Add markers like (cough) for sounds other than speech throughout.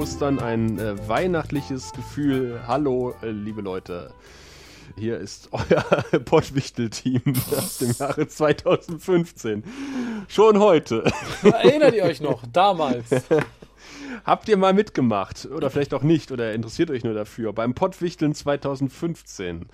Ostern ein äh, weihnachtliches Gefühl. Hallo, äh, liebe Leute. Hier ist (laughs) euer Pottwichtel-Team aus dem Jahre 2015. Schon heute. Erinnert ihr euch noch? Damals. (laughs) Habt ihr mal mitgemacht? Oder vielleicht auch nicht? Oder interessiert euch nur dafür? Beim Pottwichteln 2015.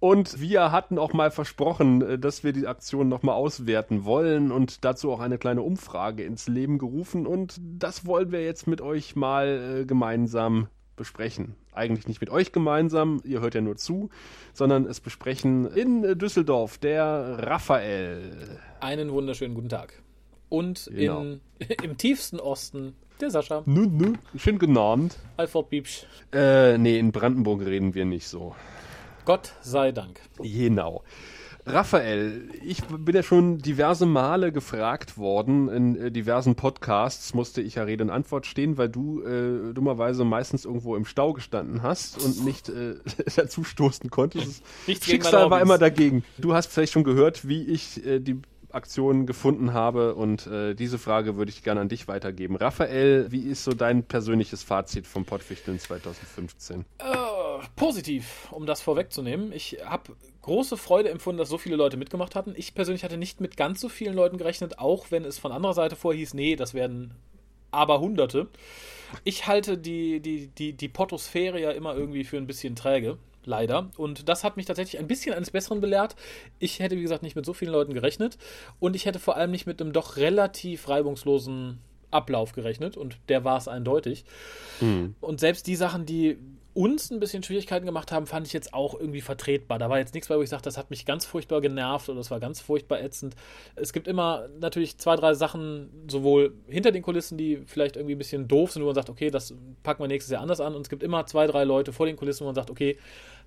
Und wir hatten auch mal versprochen, äh, dass wir die Aktion nochmal auswerten wollen und dazu auch eine kleine Umfrage ins Leben gerufen. Und das wollen wir jetzt mit euch mal äh, gemeinsam besprechen. Eigentlich nicht mit euch gemeinsam, ihr hört ja nur zu, sondern es besprechen in äh, Düsseldorf der Raphael. Einen wunderschönen guten Tag. Und Genau. in, (laughs) im tiefsten Osten der Sascha. Nun, nun, schön genannt. Alfred Biebsch. Äh, nee, in Brandenburg reden wir nicht so. Gott sei Dank. Genau. Raphael, ich bin ja schon diverse Male gefragt worden, in äh, diversen Podcasts musste ich ja Rede und Antwort stehen, weil du äh, dummerweise meistens irgendwo im Stau gestanden hast und nicht äh, (laughs) dazu stoßen konntest. Nichts Schicksal war immer dagegen. Du hast vielleicht schon gehört, wie ich äh, die Aktion gefunden habe und äh, diese Frage würde ich gerne an dich weitergeben. Raphael, wie ist so dein persönliches Fazit vom Pottwichteln 2015? Äh, positiv, um das vorwegzunehmen. Ich habe große Freude empfunden, dass so viele Leute mitgemacht hatten. Ich persönlich hatte nicht mit ganz so vielen Leuten gerechnet, auch wenn es von anderer Seite vorhieß, nee, das werden aber Hunderte. Ich halte die, die, die, die Pottosphäre ja immer irgendwie für ein bisschen träge. Leider. Und das hat mich tatsächlich ein bisschen eines Besseren belehrt. Ich hätte, wie gesagt, nicht mit so vielen Leuten gerechnet. Und ich hätte vor allem nicht mit einem doch relativ reibungslosen Ablauf gerechnet. Und der war es eindeutig. Und selbst die Sachen, die uns ein bisschen Schwierigkeiten gemacht haben, fand ich jetzt auch irgendwie vertretbar. Da war jetzt nichts bei, wo ich sage, das hat mich ganz furchtbar genervt oder das war ganz furchtbar ätzend. Es gibt immer natürlich zwei, drei Sachen, sowohl hinter den Kulissen, die vielleicht irgendwie ein bisschen doof sind, wo man sagt, okay, das packen wir nächstes Jahr anders an. Und es gibt immer zwei, drei Leute vor den Kulissen, wo man sagt, okay,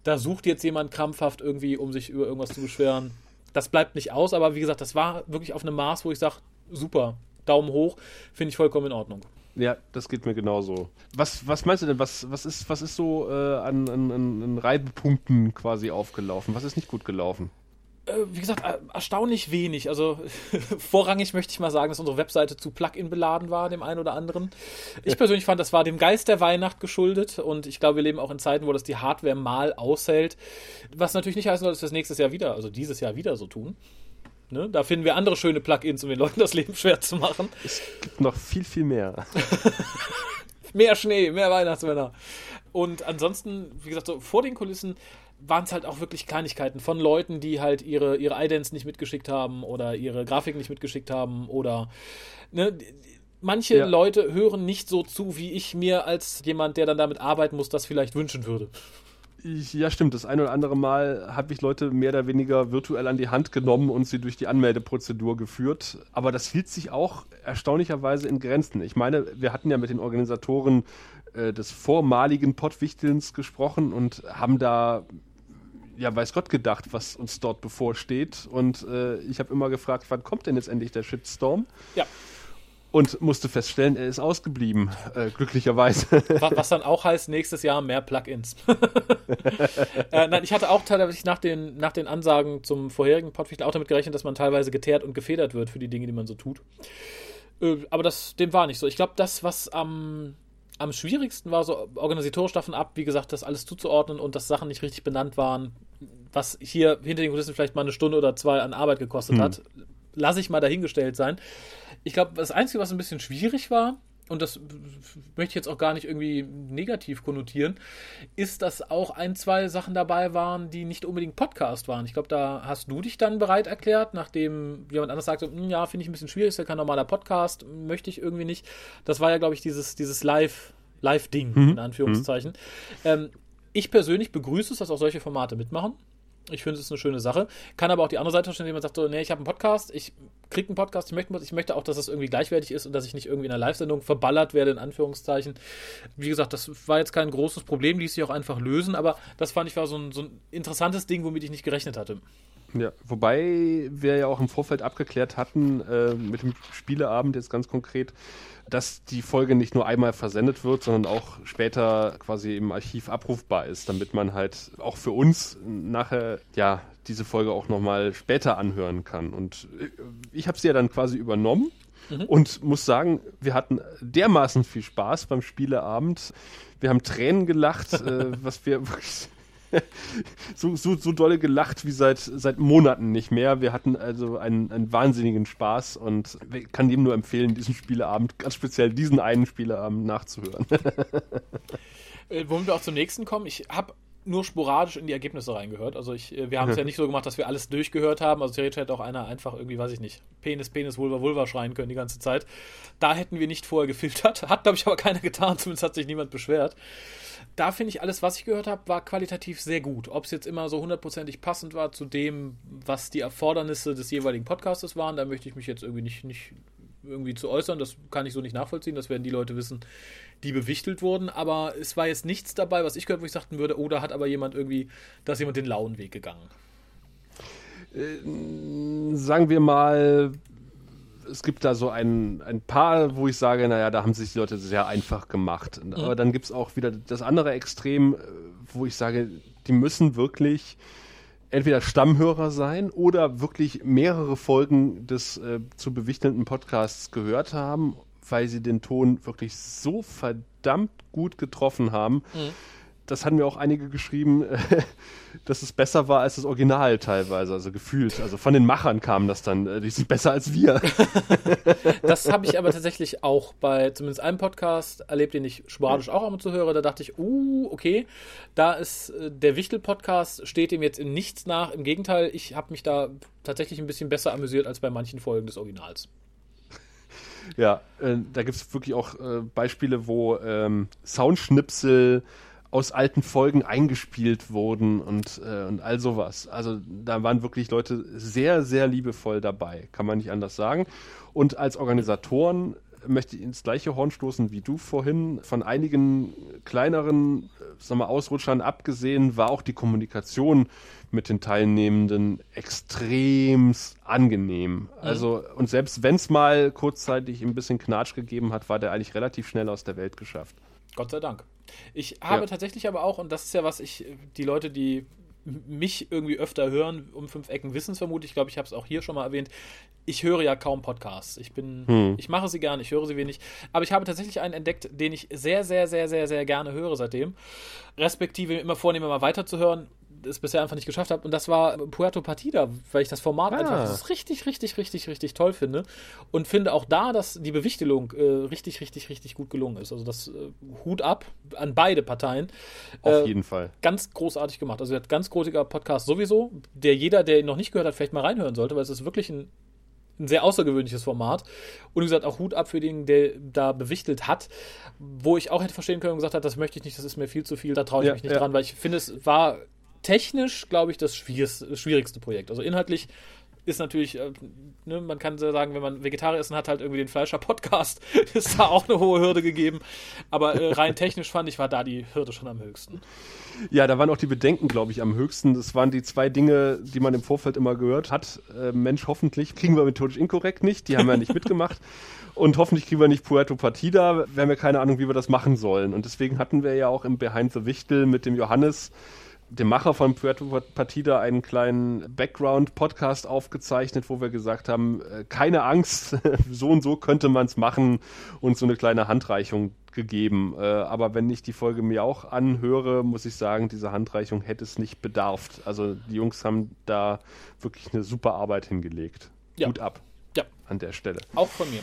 da sucht jetzt jemand krampfhaft irgendwie, um sich über irgendwas zu beschweren. Das bleibt nicht aus, aber wie gesagt, das war wirklich auf einem Maß, wo ich sage, super, Daumen hoch, finde ich vollkommen in Ordnung. Ja, das geht mir genauso. Was, was meinst du denn, was, was, ist, was ist so äh, an, an, an Reibepunkten quasi aufgelaufen? Was ist nicht gut gelaufen? Äh, wie gesagt, äh, erstaunlich wenig. Also (laughs) vorrangig möchte ich mal sagen, dass unsere Webseite zu Plugin beladen war, dem einen oder anderen. Ich (laughs) persönlich fand, das war dem Geist der Weihnacht geschuldet und ich glaube, wir leben auch in Zeiten, wo das die Hardware mal aushält. Was natürlich nicht heißen soll, dass wir es nächstes Jahr wieder, also dieses Jahr wieder so tun. Ne? Da finden wir andere schöne Plugins, um den Leuten das Leben schwer zu machen. Es gibt noch viel, viel mehr. (laughs) Mehr Schnee, mehr Weihnachtsmänner. Und ansonsten, wie gesagt, so vor den Kulissen waren es halt auch wirklich Kleinigkeiten von Leuten, die halt ihre, ihre Idents nicht mitgeschickt haben oder ihre Grafiken nicht mitgeschickt haben oder ne, manche Ja. Leute hören nicht so zu, wie ich mir als jemand, der dann damit arbeiten muss, das vielleicht wünschen würde. Ich, ja, stimmt. Das eine oder andere Mal habe ich Leute mehr oder weniger virtuell an die Hand genommen und sie durch die Anmeldeprozedur geführt. Aber das hielt sich auch erstaunlicherweise in Grenzen. Ich meine, wir hatten ja mit den Organisatoren äh, des vormaligen Pottwichtelns gesprochen und haben da ja, weiß Gott gedacht, was uns dort bevorsteht. Und äh, ich habe immer gefragt, wann kommt denn jetzt endlich der Shitstorm? Ja. Und musste feststellen, er ist ausgeblieben, äh, glücklicherweise. Wa- Was dann auch heißt, nächstes Jahr mehr Plugins. (laughs) äh, nein, ich hatte auch teilweise nach den, nach den Ansagen zum vorherigen Podficht auch damit gerechnet, dass man teilweise geteert und gefedert wird für die Dinge, die man so tut. Äh, aber das, dem war nicht so. Ich glaube, das, was am, am schwierigsten war, so organisatorisch davon ab, wie gesagt, das alles zuzuordnen und dass Sachen nicht richtig benannt waren, was hier hinter den Kulissen vielleicht mal eine Stunde oder zwei an Arbeit gekostet hat, lasse ich mal dahingestellt sein. Ich glaube, das Einzige, was ein bisschen schwierig war, und das möchte ich jetzt auch gar nicht irgendwie negativ konnotieren, ist, dass auch ein, zwei Sachen dabei waren, die nicht unbedingt Podcast waren. Ich glaube, da hast du dich dann bereit erklärt, nachdem jemand anders sagte, "Hm, ja, finde ich ein bisschen schwierig, ist ja kein normaler Podcast, möchte ich irgendwie nicht. Das war ja, glaube ich, dieses, dieses Live, Live-Ding, in Anführungszeichen. Ähm, ich persönlich begrüße es, dass auch solche Formate mitmachen. Ich finde es ist eine schöne Sache. Kann aber auch die andere Seite verstehen, indem man sagt, so, nee, ich habe einen Podcast, ich kriege einen Podcast, ich möchte, ich möchte auch, dass es irgendwie gleichwertig ist und dass ich nicht irgendwie in einer Live-Sendung verballert werde, in Anführungszeichen. Wie gesagt, das war jetzt kein großes Problem, ließ sich auch einfach lösen, aber das fand ich war so ein, so ein interessantes Ding, womit ich nicht gerechnet hatte. Ja, wobei wir ja auch im Vorfeld abgeklärt hatten, äh, mit dem Spieleabend jetzt ganz konkret, dass die Folge nicht nur einmal versendet wird, sondern auch später quasi im Archiv abrufbar ist, damit man halt auch für uns nachher ja diese Folge auch nochmal später anhören kann. Und äh, ich habe sie ja dann quasi übernommen Mhm. Und muss sagen, wir hatten dermaßen viel Spaß beim Spieleabend. Wir haben Tränen gelacht, äh, was wir (laughs) wirklich (laughs) so, so, so dolle gelacht wie seit, seit Monaten nicht mehr. Wir hatten also einen, einen wahnsinnigen Spaß und ich kann jedem nur empfehlen, diesen Spieleabend, ganz speziell diesen einen Spieleabend nachzuhören. (laughs) äh, wollen wir auch zum nächsten kommen? Ich habe nur sporadisch in die Ergebnisse reingehört. Also ich, äh, wir haben es ja nicht so gemacht, dass wir alles durchgehört haben. Also theoretisch hätte auch einer einfach irgendwie, weiß ich nicht, Penis, Penis, Vulva, Vulva schreien können die ganze Zeit. Da hätten wir nicht vorher gefiltert. (laughs) Hat, glaube ich, aber keiner getan. Zumindest hat sich niemand beschwert. Da finde ich, alles, was ich gehört habe, war qualitativ sehr gut. Ob es jetzt immer so hundertprozentig passend war zu dem, was die Erfordernisse des jeweiligen Podcastes waren, da möchte ich mich jetzt irgendwie nicht, nicht irgendwie zu äußern. Das kann ich so nicht nachvollziehen. Das werden die Leute wissen, die bewichtelt wurden. Aber es war jetzt nichts dabei, was ich gehört, wo ich sagten würde, oh, da hat aber jemand irgendwie, da ist jemand den lauen Weg gegangen. Äh, sagen wir mal, es gibt da so ein, ein paar, wo ich sage, naja, da haben sich die Leute sehr einfach gemacht. Mhm. Aber dann gibt es auch wieder das andere Extrem, wo ich sage, die müssen wirklich entweder Stammhörer sein oder wirklich mehrere Folgen des äh, zu bewichtelnden Podcasts gehört haben, weil sie den Ton wirklich so verdammt gut getroffen haben. Mhm das hatten mir auch einige geschrieben, (laughs) dass es besser war als das Original teilweise, also gefühlt. Also von den Machern kam das dann, äh, die sind besser als wir. (laughs) das habe ich aber tatsächlich auch bei zumindest einem Podcast erlebt, den ich sporadisch auch einmal zu höre. Da dachte ich, uh, okay, da ist äh, der Wichtel-Podcast, steht ihm jetzt in nichts nach. Im Gegenteil, ich habe mich da tatsächlich ein bisschen besser amüsiert als bei manchen Folgen des Originals. Ja, äh, da gibt es wirklich auch äh, Beispiele, wo ähm, Soundschnipsel aus alten Folgen eingespielt wurden und, äh, und all sowas. Also da waren wirklich Leute sehr, sehr liebevoll dabei, kann man nicht anders sagen. Und als Organisatoren möchte ich ins gleiche Horn stoßen wie du vorhin. Von einigen kleineren äh, sag mal, Ausrutschern abgesehen war auch die Kommunikation mit den Teilnehmenden extrem angenehm. Mhm. Also, und selbst wenn es mal kurzzeitig ein bisschen Knatsch gegeben hat, war der eigentlich relativ schnell aus der Welt geschafft. Gott sei Dank. Ich habe ja. tatsächlich aber auch, und das ist ja was ich, die Leute, die mich irgendwie öfter hören, um fünf Ecken wissen es vermutlich, ich glaube, ich habe es auch hier schon mal erwähnt, ich höre ja kaum Podcasts. Ich bin, hm. ich mache sie gerne, ich höre sie wenig, aber ich habe tatsächlich einen entdeckt, den ich sehr, sehr, sehr, sehr, sehr gerne höre seitdem. Respektive immer vornehme, mal weiterzuhören es bisher einfach nicht geschafft habe. Und das war Puerto Partida, weil ich das Format ah. einfach richtig, richtig, richtig, richtig toll finde. Und finde auch da, dass die Bewichtelung äh, richtig, richtig, richtig gut gelungen ist. Also das äh, Hut ab an beide Parteien. Auf äh, jeden Fall. Ganz großartig gemacht. Also er hat ganz großiger Podcast sowieso, der jeder, der ihn noch nicht gehört hat, vielleicht mal reinhören sollte, weil es ist wirklich ein ein sehr außergewöhnliches Format. Und wie gesagt, auch Hut ab für den, der da bewichtelt hat. Wo ich auch hätte verstehen können und gesagt hat, das möchte ich nicht, das ist mir viel zu viel, da traue ich ja, mich nicht ja. dran, weil ich finde, es war technisch, glaube ich, das schwierigste Projekt. Also inhaltlich ist natürlich, äh, ne, man kann sagen, wenn man Vegetarier ist und hat halt irgendwie den Fleischer-Podcast, (laughs) ist da auch eine hohe Hürde gegeben. Aber äh, rein technisch fand ich, war da die Hürde schon am höchsten. Ja, da waren auch die Bedenken, glaube ich, am höchsten. Das waren die zwei Dinge, die man im Vorfeld immer gehört hat. Äh, Mensch, hoffentlich kriegen wir methodisch inkorrekt nicht. Die haben wir nicht mitgemacht. Und hoffentlich kriegen wir nicht Puerto Partida. Wir haben ja keine Ahnung, wie wir das machen sollen. Und deswegen hatten wir ja auch im Behind the Wichtel mit dem Johannes dem Macher von Puerto Partida einen kleinen Background-Podcast aufgezeichnet, wo wir gesagt haben, äh, keine Angst, (laughs) so und so könnte man es machen und so eine kleine Handreichung gegeben. Äh, aber wenn ich die Folge mir auch anhöre, muss ich sagen, diese Handreichung hätte es nicht bedarf. Also die Jungs haben da wirklich eine super Arbeit hingelegt. Ja. Gut ab. Ja. An der Stelle. Auch von mir.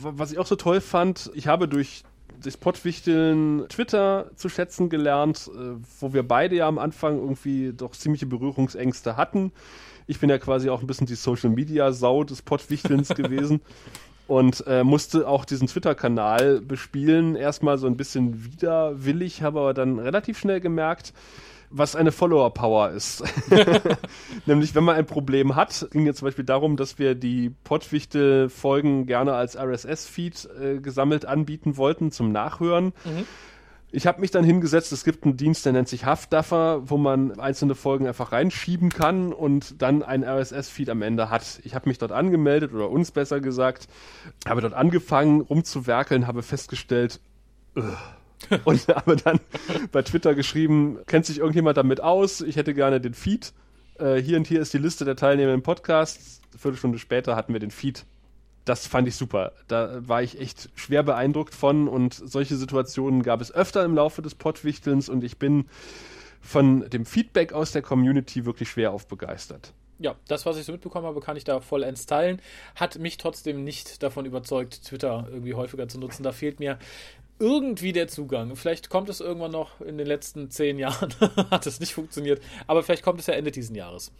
Was ich auch so toll fand, ich habe durch das Pottwichteln Twitter zu schätzen gelernt, äh, wo wir beide ja am Anfang irgendwie doch ziemliche Berührungsängste hatten. Ich bin ja quasi auch ein bisschen die Social Media Sau des Pottwichtelns (laughs) gewesen und äh, musste auch diesen Twitter-Kanal bespielen. Erstmal so ein bisschen widerwillig, habe aber dann relativ schnell gemerkt, was eine Follower-Power ist. (laughs) (laughs) Nämlich, wenn man ein Problem hat, ging jetzt zum Beispiel darum, dass wir die Pottwichtel-Folgen gerne als RSS-Feed äh, gesammelt anbieten wollten zum Nachhören. Mhm. Ich habe mich dann hingesetzt, es gibt einen Dienst, der nennt sich Haftduffer, wo man einzelne Folgen einfach reinschieben kann und dann einen RSS-Feed am Ende hat. Ich habe mich dort angemeldet, oder uns besser gesagt, habe dort angefangen rumzuwerkeln, habe festgestellt, ugh, (laughs) und habe dann bei Twitter geschrieben, kennt sich irgendjemand damit aus? Ich hätte gerne den Feed. Äh, hier und hier ist die Liste der Teilnehmer im Podcast. Viertelstunde später hatten wir den Feed. das fand ich super. Da war ich echt schwer beeindruckt von und solche Situationen gab es öfter im Laufe des Pottwichtelns und ich bin von dem Feedback aus der Community wirklich schwer aufbegeistert. Ja, das, was ich so mitbekommen habe, kann ich da vollends teilen. Hat mich trotzdem nicht davon überzeugt, Twitter irgendwie häufiger zu nutzen. Da fehlt mir irgendwie der Zugang. Vielleicht kommt es irgendwann noch in den letzten zehn Jahren. (laughs) Hat es nicht funktioniert. Aber vielleicht kommt es ja Ende diesen Jahres.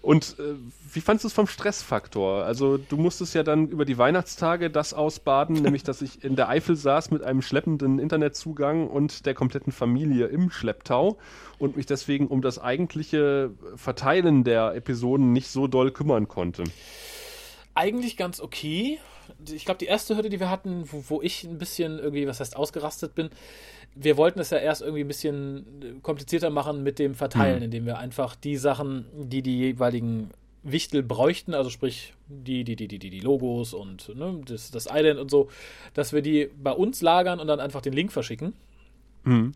Und äh, wie fandest du es vom Stressfaktor? Also du musstest ja dann über die Weihnachtstage das ausbaden, nämlich dass ich in der Eifel saß mit einem schleppenden Internetzugang und der kompletten Familie im Schlepptau und mich deswegen um das eigentliche Verteilen der Episoden nicht so doll kümmern konnte. Eigentlich ganz okay. Ich glaube, die erste Hürde, die wir hatten, wo, wo ich ein bisschen irgendwie, was heißt, ausgerastet bin, wir wollten es ja erst irgendwie ein bisschen komplizierter machen mit dem Verteilen, mhm. indem wir einfach die Sachen, die die jeweiligen Wichtel bräuchten, also sprich die, die, die, die, die Logos und ne, das, das Ident und so, dass wir die bei uns lagern und dann einfach den Link verschicken. Mhm.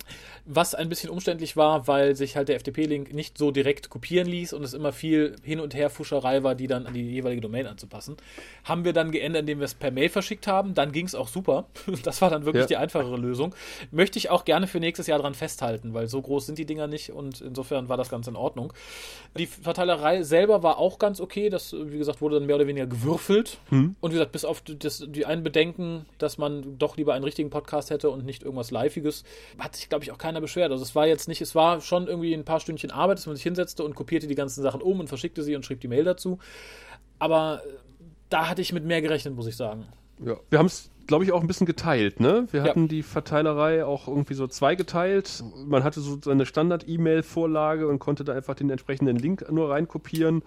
Was ein bisschen umständlich war, weil sich halt der FTP-Link nicht so direkt kopieren ließ und es immer viel Hin- und Her-Fuscherei war, die dann an die jeweilige Domain anzupassen. Haben wir dann geändert, indem wir es per Mail verschickt haben. Dann ging es auch super. (laughs) Das war dann wirklich ja. die einfachere Lösung. Möchte ich auch gerne für nächstes Jahr dran festhalten, weil so groß sind die Dinger nicht und insofern war das ganz in Ordnung. Die Verteilerei selber war auch ganz okay. Das, wie gesagt, wurde dann mehr oder weniger gewürfelt. Mhm. Und wie gesagt, bis auf das, die einen Bedenken, dass man doch lieber einen richtigen Podcast hätte und nicht irgendwas Liveiges, hat sich, glaube ich, auch keiner beschwert. Also es war jetzt nicht, es war schon irgendwie ein paar Stündchen Arbeit, dass man sich hinsetzte und kopierte die ganzen Sachen um und verschickte sie und schrieb die Mail dazu. Aber äh, da hatte ich mit mehr gerechnet, muss ich sagen. Ja, wir haben es, glaube ich, auch ein bisschen geteilt, ne? Wir hatten ja. die Verteilerei auch irgendwie so zweigeteilt. Man hatte so seine Standard-E-Mail-Vorlage und konnte da einfach den entsprechenden Link nur reinkopieren.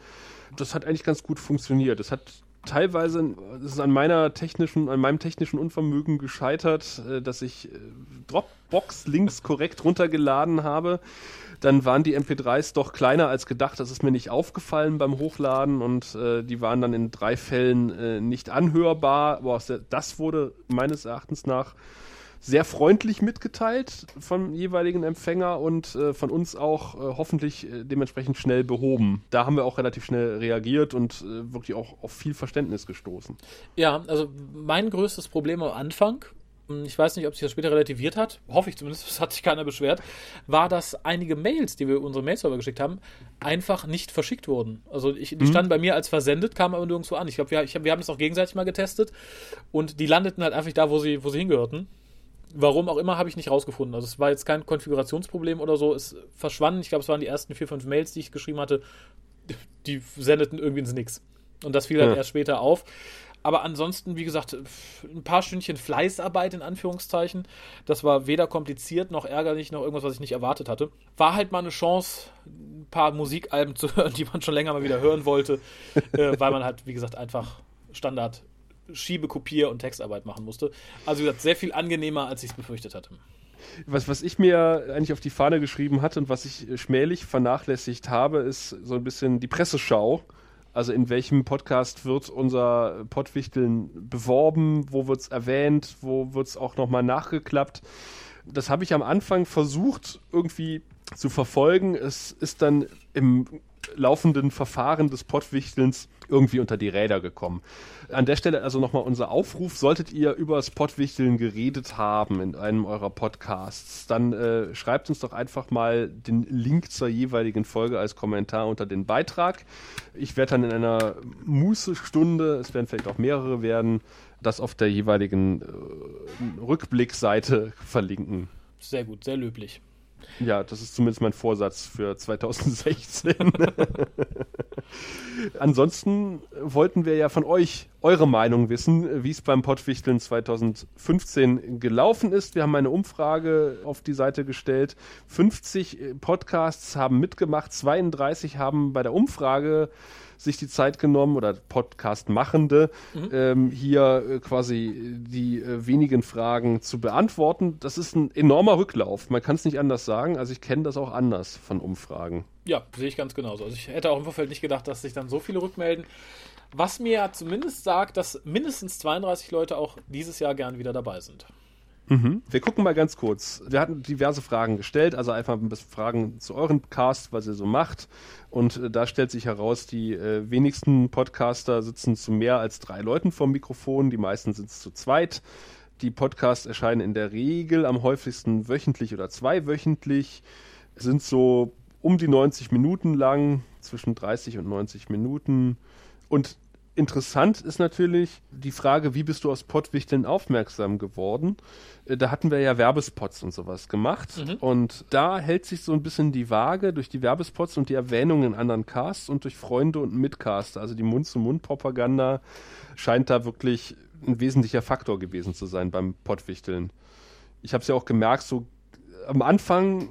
Das hat eigentlich ganz gut funktioniert. Das hat teilweise ist an meiner technischen, an meinem technischen Unvermögen gescheitert, äh, dass ich äh, Dropbox-Links korrekt runtergeladen habe. Dann waren die MP3s doch kleiner als gedacht. Das ist mir nicht aufgefallen beim Hochladen und äh, die waren dann in drei Fällen äh, nicht anhörbar. Aber das wurde meines Erachtens nach sehr freundlich mitgeteilt vom jeweiligen Empfänger und äh, von uns auch äh, hoffentlich äh, dementsprechend schnell behoben. Da haben wir auch relativ schnell reagiert und äh, wirklich auch auf viel Verständnis gestoßen. Ja, also mein größtes Problem am Anfang hm, ich weiß nicht, ob sich das später relativiert hat, hoffe ich zumindest, (laughs) es hat sich keiner beschwert, war, dass einige Mails, die wir unsere Mailserver geschickt haben, einfach nicht verschickt wurden. Also ich, die mhm. standen bei mir als versendet, kamen aber nirgendwo an. Ich glaube, wir, wir haben das auch gegenseitig mal getestet und die landeten halt einfach da, wo sie, wo sie hingehörten. Warum auch immer, habe ich nicht rausgefunden. Also es war jetzt kein Konfigurationsproblem oder so. Es verschwanden, ich glaube, es waren die ersten vier, fünf Mails, die ich geschrieben hatte, die sendeten irgendwie ins Nix. Und das fiel dann ja. erst später auf. Aber ansonsten, wie gesagt, ein paar Stündchen Fleißarbeit in Anführungszeichen. Das war weder kompliziert noch ärgerlich noch irgendwas, was ich nicht erwartet hatte. War halt mal eine Chance, ein paar Musikalben zu (laughs) hören, die man schon länger mal wieder hören wollte, äh, weil man halt, wie gesagt, einfach Standard Schiebe-, Kopier- und Textarbeit machen musste. Also wie gesagt, sehr viel angenehmer, als ich es befürchtet hatte. Was, was ich mir eigentlich auf die Fahne geschrieben hatte und was ich schmählich vernachlässigt habe, ist so ein bisschen die Presseschau. Also in welchem Podcast wird unser Pottwichteln beworben, wo wird es erwähnt, wo wird es auch nochmal nachgeklappt. Das habe ich am Anfang versucht irgendwie zu verfolgen. Es ist dann im laufenden Verfahren des Pottwichtelns irgendwie unter die Räder gekommen. An der Stelle also nochmal unser Aufruf, solltet ihr über das Pottwichteln geredet haben in einem eurer Podcasts, dann äh, schreibt uns doch einfach mal den Link zur jeweiligen Folge als Kommentar unter den Beitrag. Ich werde dann in einer Mußestunde, es werden vielleicht auch mehrere werden, das auf der jeweiligen äh, Rückblickseite verlinken. Sehr gut, sehr löblich. Ja, das ist zumindest mein Vorsatz für 2016. (laughs) Ansonsten wollten wir ja von euch eure Meinung wissen, wie es beim Pottwichteln 2015 gelaufen ist. Wir haben eine Umfrage auf die Seite gestellt. 50 Podcasts haben mitgemacht, 32 haben bei der Umfrage sich die Zeit genommen oder Podcast-Machende, mhm. ähm, hier äh, quasi die äh, wenigen Fragen zu beantworten. Das ist ein enormer Rücklauf. Man kann es nicht anders sagen. Also ich kenne das auch anders von Umfragen. Ja, sehe ich ganz genauso. Also ich hätte auch im Vorfeld nicht gedacht, dass sich dann so viele rückmelden. Was mir ja zumindest sagt, dass mindestens 32 Leute auch dieses Jahr gern wieder dabei sind. Mhm. Wir gucken mal ganz kurz. Wir hatten diverse Fragen gestellt, also einfach ein bisschen Fragen zu euren Cast, was ihr so macht. Und äh, da stellt sich heraus, die äh, wenigsten Podcaster sitzen zu mehr als drei Leuten vom Mikrofon, die meisten sind zu zweit. Die Podcasts erscheinen in der Regel am häufigsten wöchentlich oder zweiwöchentlich, sind so um die 90 Minuten lang, zwischen 30 und 90 Minuten. Und interessant ist natürlich die Frage, wie bist du aus Pottwichteln aufmerksam geworden? Äh, da hatten wir ja Werbespots und sowas gemacht. Mhm. Und da hält sich so ein bisschen die Waage durch die Werbespots und die Erwähnungen in anderen Casts und durch Freunde und Mitcaster. Also die Mund-zu-Mund-Propaganda scheint da wirklich ein wesentlicher Faktor gewesen zu sein beim Pottwichteln. Ich habe es ja auch gemerkt, so am Anfang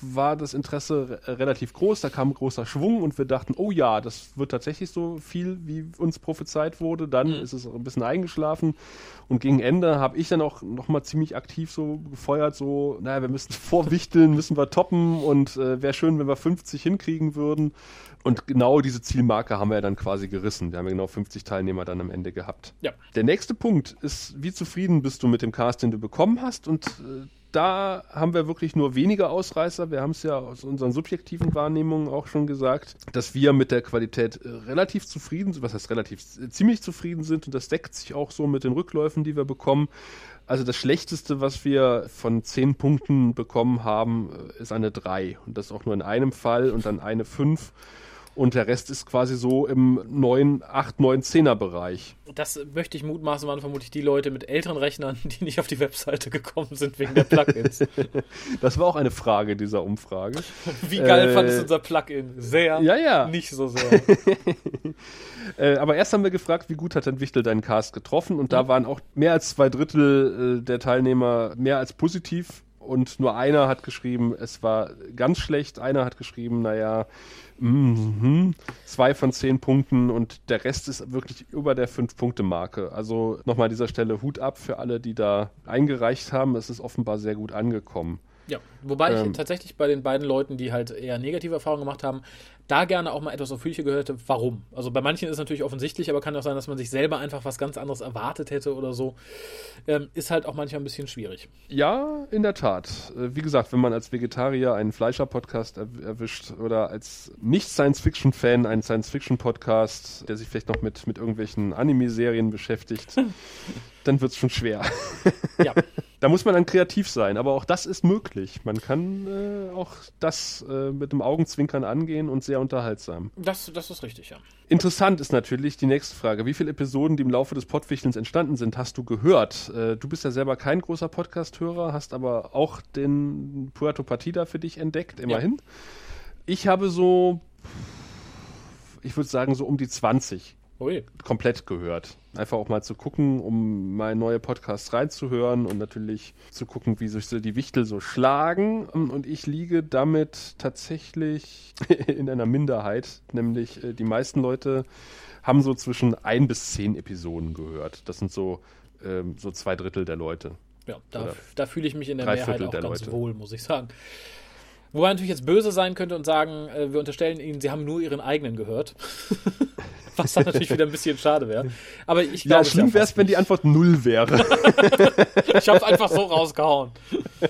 war das Interesse relativ groß, da kam ein großer Schwung und wir dachten, oh ja, das wird tatsächlich so viel, wie uns prophezeit wurde. Dann mhm. ist es ein bisschen eingeschlafen und gegen Ende habe ich dann auch nochmal ziemlich aktiv so gefeuert, so, naja, wir müssen (laughs) vorwichteln, müssen wir toppen und äh, wäre schön, wenn wir 50 hinkriegen würden. Und genau diese Zielmarke haben wir dann quasi gerissen. Wir haben ja genau 50 Teilnehmer dann am Ende gehabt. Ja. Der nächste Punkt ist, wie zufrieden bist du mit dem Cast, den du bekommen hast? Und äh, da haben wir wirklich nur wenige Ausreißer. Wir haben es ja aus unseren subjektiven Wahrnehmungen auch schon gesagt, dass wir mit der Qualität äh, relativ zufrieden sind, was heißt relativ ziemlich zufrieden sind und das deckt sich auch so mit den Rückläufen, die wir bekommen. Also das Schlechteste, was wir von zehn Punkten bekommen haben, äh, ist eine drei und das auch nur in einem Fall und dann eine fünf und der Rest ist quasi so im 9, 8, 9, 10er Bereich. Das möchte ich mutmaßen, waren vermutlich die Leute mit älteren Rechnern, (laughs) die nicht auf die Webseite gekommen sind wegen der Plugins. (laughs) das war auch eine Frage dieser Umfrage. (laughs) Wie geil äh, fandest du unser Plugin? Sehr. Ja, ja. Nicht so sehr. äh, aber erst haben wir gefragt, wie gut hat denn Wichtel deinen Cast getroffen? Und mhm. da waren auch mehr als zwei Drittel äh, der Teilnehmer mehr als positiv und nur einer hat geschrieben, es war ganz schlecht. Einer hat geschrieben, naja, Mhm. Zwei von zehn Punkten und der Rest ist wirklich über der Fünf-Punkte-Marke. Also nochmal an dieser Stelle Hut ab für alle, die da eingereicht haben. Es ist offenbar sehr gut angekommen. Ja, wobei ähm, ich tatsächlich bei den beiden Leuten, die halt eher negative Erfahrungen gemacht haben, da gerne auch mal etwas auf Füße gehört hätte, warum. Also bei manchen ist es natürlich offensichtlich, aber kann auch sein, dass man sich selber einfach was ganz anderes erwartet hätte oder so. Ähm, ist halt auch manchmal ein bisschen schwierig. Ja, in der Tat. Äh, wie gesagt, wenn man als Vegetarier einen Fleischer-Podcast er erwischt oder als Nicht-Science-Fiction-Fan einen Science-Fiction-Podcast, der sich vielleicht noch mit, mit irgendwelchen Anime-Serien beschäftigt, (laughs) dann wird es schon schwer. Ja. (laughs) da muss man dann kreativ sein, aber auch das ist möglich. Man kann äh, auch das äh, mit dem Augenzwinkern angehen und sehr unterhaltsam. Das, das ist richtig, ja. Interessant ist natürlich die nächste Frage. Wie viele Episoden, die im Laufe des Pottwichtelns entstanden sind, hast du gehört? Äh, du bist ja selber kein großer Podcast-Hörer, hast aber auch den Puerto Partida für dich entdeckt, immerhin. Ja. Ich habe so, ich würde sagen, so um die 20 Ui. komplett gehört. Einfach auch mal zu gucken, um mal neue Podcasts reinzuhören und natürlich zu gucken, wie sich so die Wichtel so schlagen. Und ich liege damit tatsächlich (laughs) in einer Minderheit, nämlich äh, die meisten Leute haben so zwischen ein bis zehn Episoden gehört. Das sind so, ähm, so zwei Drittel der Leute. Ja, da, da fühle ich mich in der Mehrheit auch ganz Leute. wohl, muss ich sagen. Wobei natürlich jetzt böse sein könnte und sagen, äh, wir unterstellen ihnen, sie haben nur ihren eigenen gehört. (laughs) Was dann natürlich wieder ein bisschen schade wäre. Aber ich glaube. Ja, schlimm wäre es, wenn die Antwort null wäre. (laughs) ich habe einfach so rausgehauen.